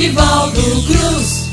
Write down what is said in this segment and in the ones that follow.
Nivaldo Cruz.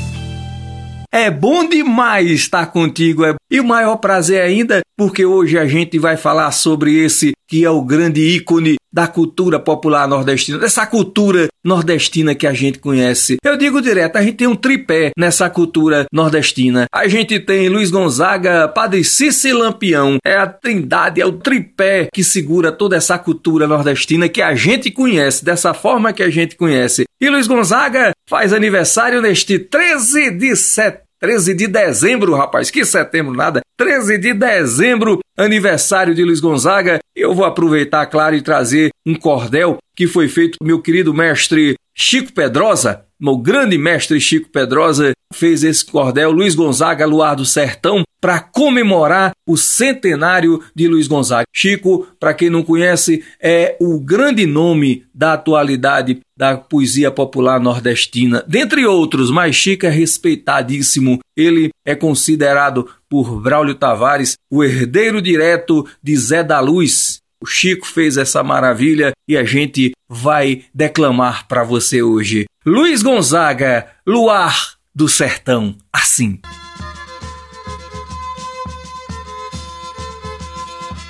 É bom demais estar contigo. É... E o maior prazer ainda, porque hoje a gente vai falar sobre esse que é o grande ícone da cultura popular nordestina, dessa cultura nordestina que a gente conhece. Eu digo direto, a gente tem um tripé nessa cultura nordestina. A gente tem Luiz Gonzaga, Padre Cícero Lampião. É a trindade, é o tripé que segura toda essa cultura nordestina que a gente conhece, dessa forma que a gente conhece. E Luiz Gonzaga faz aniversário neste 13 de setembro 13 de dezembro, rapaz, que setembro nada. 13 de dezembro, aniversário de Luiz Gonzaga. Eu vou aproveitar, claro, e trazer um cordel que foi feito pelo meu querido mestre Chico Pedrosa, o grande mestre Chico Pedrosa fez esse cordel Luiz Gonzaga Luar do Sertão para comemorar o centenário de Luiz Gonzaga. Chico, para quem não conhece, é o grande nome da atualidade da poesia popular nordestina. Dentre outros, mas Chico é respeitadíssimo. Ele é considerado por Braulio Tavares o herdeiro direto de Zé da Luz. O Chico fez essa maravilha e a gente vai declamar para você hoje. Luiz Gonzaga, Luar do Sertão, assim.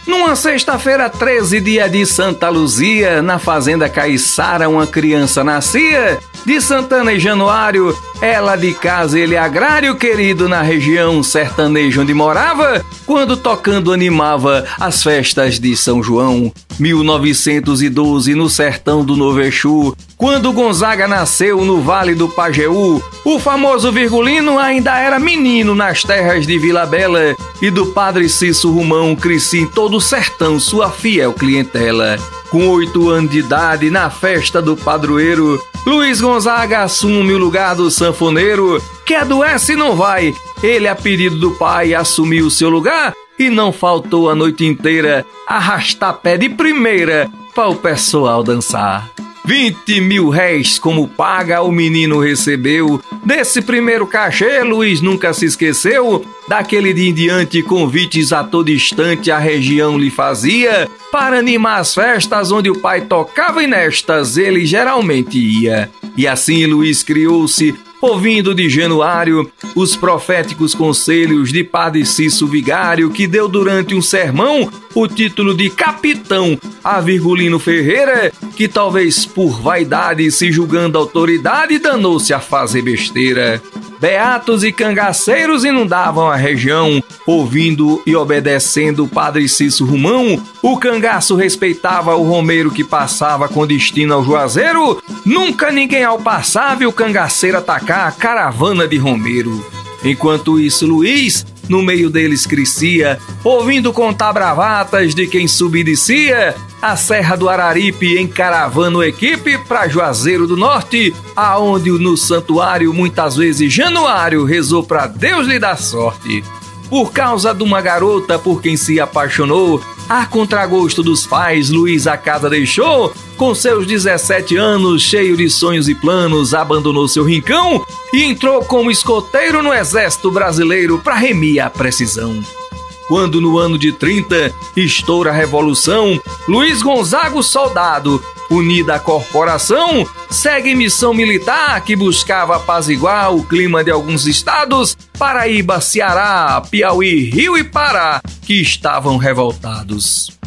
Numa sexta-feira, 13, dia de Santa Luzia, na fazenda Caiçara, uma criança nascia de Santana e Januário, ela de casa, ele agrário querido na região sertaneja onde morava, quando tocando animava as festas de São João. 1912 no sertão do Novo Exu, quando Gonzaga nasceu no Vale do Pajeú, o famoso Virgulino ainda era menino nas terras de Vila Bela e do padre Cício Rumão cresci em todo o sertão sua fiel clientela. Com oito anos de idade, na festa do padroeiro, Luiz Gonzaga assume o lugar do sanfoneiro, que adoece e não vai. Ele, a pedido do pai, assumiu seu lugar e não faltou a noite inteira arrastar pé de primeira para o pessoal dançar. 20 mil réis como paga o menino recebeu. Desse primeiro cachê, Luiz nunca se esqueceu. Daquele dia em diante, convites a todo instante a região lhe fazia. Para animar as festas onde o pai tocava e nestas ele geralmente ia. E assim Luiz criou-se ouvindo de Januário os proféticos conselhos de Padre Cício Vigário, que deu durante um sermão o título de capitão a Virgulino Ferreira, que talvez por vaidade se julgando autoridade danou-se a fazer besteira. Beatos e cangaceiros inundavam a região, ouvindo e obedecendo o padre Cício Rumão. O cangaço respeitava o romeiro que passava com destino ao Juazeiro. Nunca ninguém ao passar viu o cangaceiro atacar a caravana de romeiro. Enquanto isso, Luiz, no meio deles crescia, ouvindo contar bravatas de quem subdecia a Serra do Araripe em caravana equipe para Juazeiro do Norte, aonde no santuário muitas vezes Januário rezou para Deus lhe dar sorte. Por causa de uma garota por quem se apaixonou, a contragosto dos pais, Luiz a casa deixou. Com seus 17 anos, cheio de sonhos e planos, abandonou seu rincão e entrou como escoteiro no exército brasileiro para remir a precisão. Quando no ano de 30 estoura a Revolução, Luiz Gonzaga, soldado, unida à corporação, segue missão militar que buscava apaziguar o clima de alguns estados, Paraíba, Ceará, Piauí, Rio e Pará, que estavam revoltados.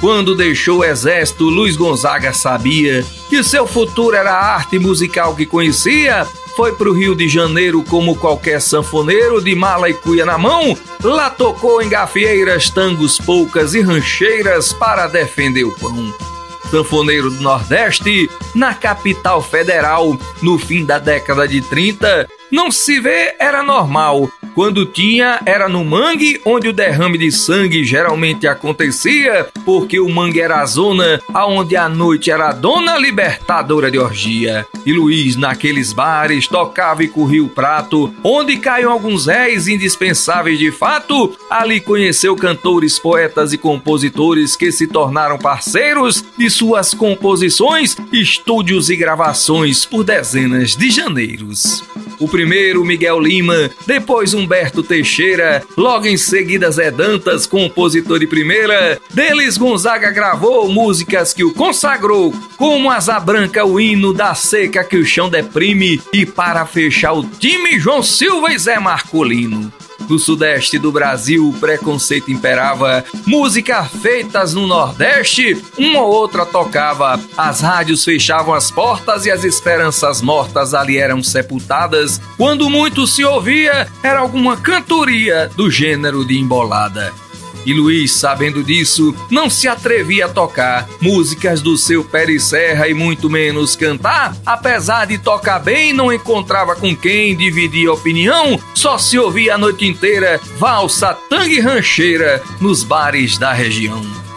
Quando deixou o exército, Luiz Gonzaga sabia que seu futuro era a arte musical que conhecia foi pro Rio de Janeiro como qualquer sanfoneiro de mala e cuia na mão, lá tocou em gafieiras, tangos, poucas e rancheiras para defender o pão. Sanfoneiro do Nordeste, na capital federal, no fim da década de 30, não se vê era normal quando tinha, era no mangue, onde o derrame de sangue geralmente acontecia, porque o mangue era a zona aonde a noite era a dona libertadora de orgia. E Luiz, naqueles bares, tocava e corria o prato, onde caíam alguns réis indispensáveis de fato. Ali conheceu cantores, poetas e compositores que se tornaram parceiros de suas composições, estúdios e gravações por dezenas de janeiros. O primeiro, Miguel Lima, depois Humberto Teixeira, logo em seguida Zé Dantas, compositor de primeira. Deles Gonzaga gravou músicas que o consagrou, como Asa Branca, o hino da seca que o chão deprime, e para fechar o time, João Silva e Zé Marcolino. No sudeste do Brasil, o preconceito imperava. Música feitas no Nordeste, uma ou outra tocava. As rádios fechavam as portas e as esperanças mortas ali eram sepultadas. Quando muito se ouvia, era alguma cantoria do gênero de embolada. E Luiz, sabendo disso, não se atrevia a tocar músicas do seu Peri Serra e muito menos cantar. Apesar de tocar bem, não encontrava com quem dividir opinião, só se ouvia a noite inteira valsa, tangue rancheira nos bares da região.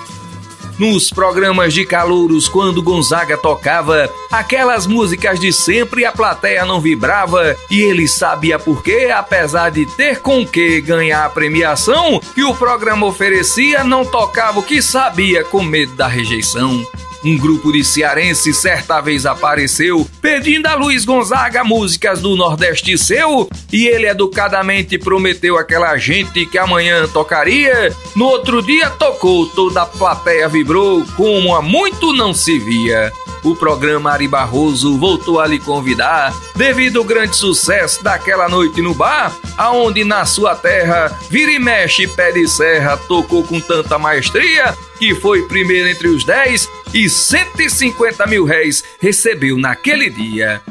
Nos programas de calouros, quando Gonzaga tocava aquelas músicas de sempre, a plateia não vibrava e ele sabia por quê, apesar de ter com que ganhar a premiação que o programa oferecia, não tocava o que sabia com medo da rejeição. Um grupo de cearenses certa vez apareceu pedindo a Luiz Gonzaga músicas do Nordeste seu e ele educadamente prometeu àquela gente que amanhã tocaria. No outro dia tocou, toda a plateia vibrou como há muito não se via o programa Ari Barroso voltou a lhe convidar devido ao grande sucesso daquela noite no bar, aonde na sua terra vira e mexe pé de serra tocou com tanta maestria que foi primeiro entre os 10 e 150 mil réis recebeu naquele dia.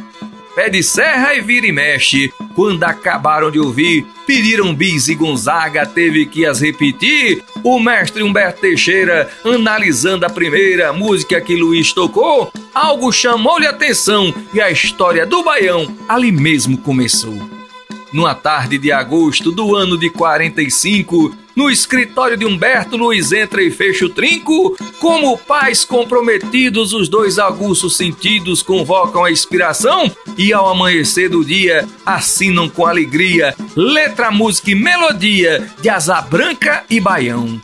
Pé de serra e vira e mexe. Quando acabaram de ouvir, pediram bis e Gonzaga teve que as repetir. O mestre Humberto Teixeira, analisando a primeira música que Luiz tocou, algo chamou-lhe atenção e a história do Baião ali mesmo começou. Numa tarde de agosto do ano de 45, no escritório de Humberto Luiz entra e fecha o trinco. Como pais comprometidos, os dois aguços sentidos convocam a inspiração e ao amanhecer do dia assinam com alegria letra, música e melodia de Asa Branca e Baião.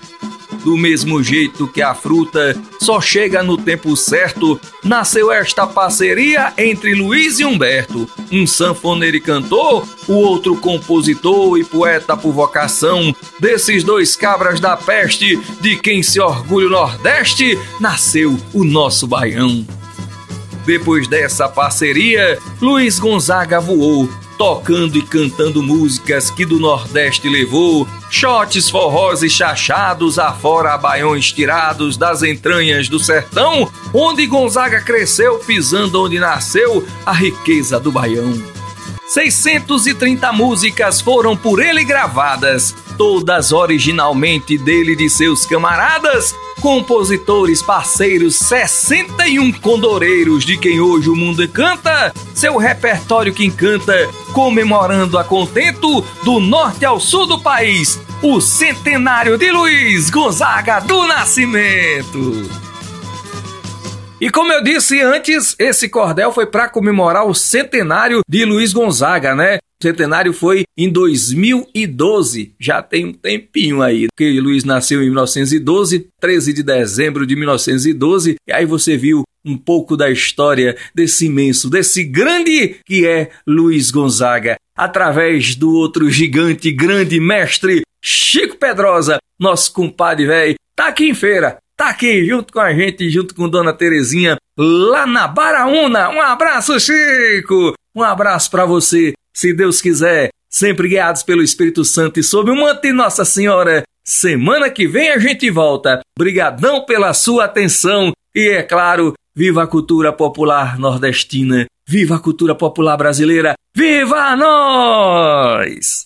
Do mesmo jeito que a fruta só chega no tempo certo, nasceu esta parceria entre Luiz e Humberto, um sanfoneiro e cantor, o outro compositor e poeta por vocação. Desses dois cabras da peste, de quem se orgulha o Nordeste, nasceu o nosso baião. Depois dessa parceria, Luiz Gonzaga voou tocando e cantando músicas que do Nordeste levou, shots forrós e chachados afora baiões tirados das entranhas do sertão, onde Gonzaga cresceu pisando onde nasceu a riqueza do baião. 630 músicas foram por ele gravadas, todas originalmente dele e de seus camaradas, compositores, parceiros, 61 condoreiros de quem hoje o mundo canta, seu repertório que encanta, comemorando a contento do norte ao sul do país, o centenário de Luiz Gonzaga do Nascimento. E como eu disse antes, esse cordel foi para comemorar o centenário de Luiz Gonzaga, né? O centenário foi em 2012, já tem um tempinho aí, porque Luiz nasceu em 1912, 13 de dezembro de 1912, e aí você viu um pouco da história desse imenso, desse grande que é Luiz Gonzaga, através do outro gigante, grande mestre, Chico Pedrosa, nosso compadre velho, tá aqui em feira, tá aqui junto com a gente, junto com Dona Terezinha, lá na Baraúna. Um abraço, Chico! Um abraço para você, se Deus quiser, sempre guiados pelo Espírito Santo e sob o manto de Nossa Senhora. Semana que vem a gente volta. Brigadão pela sua atenção e, é claro, viva a cultura popular nordestina, viva a cultura popular brasileira, viva nós!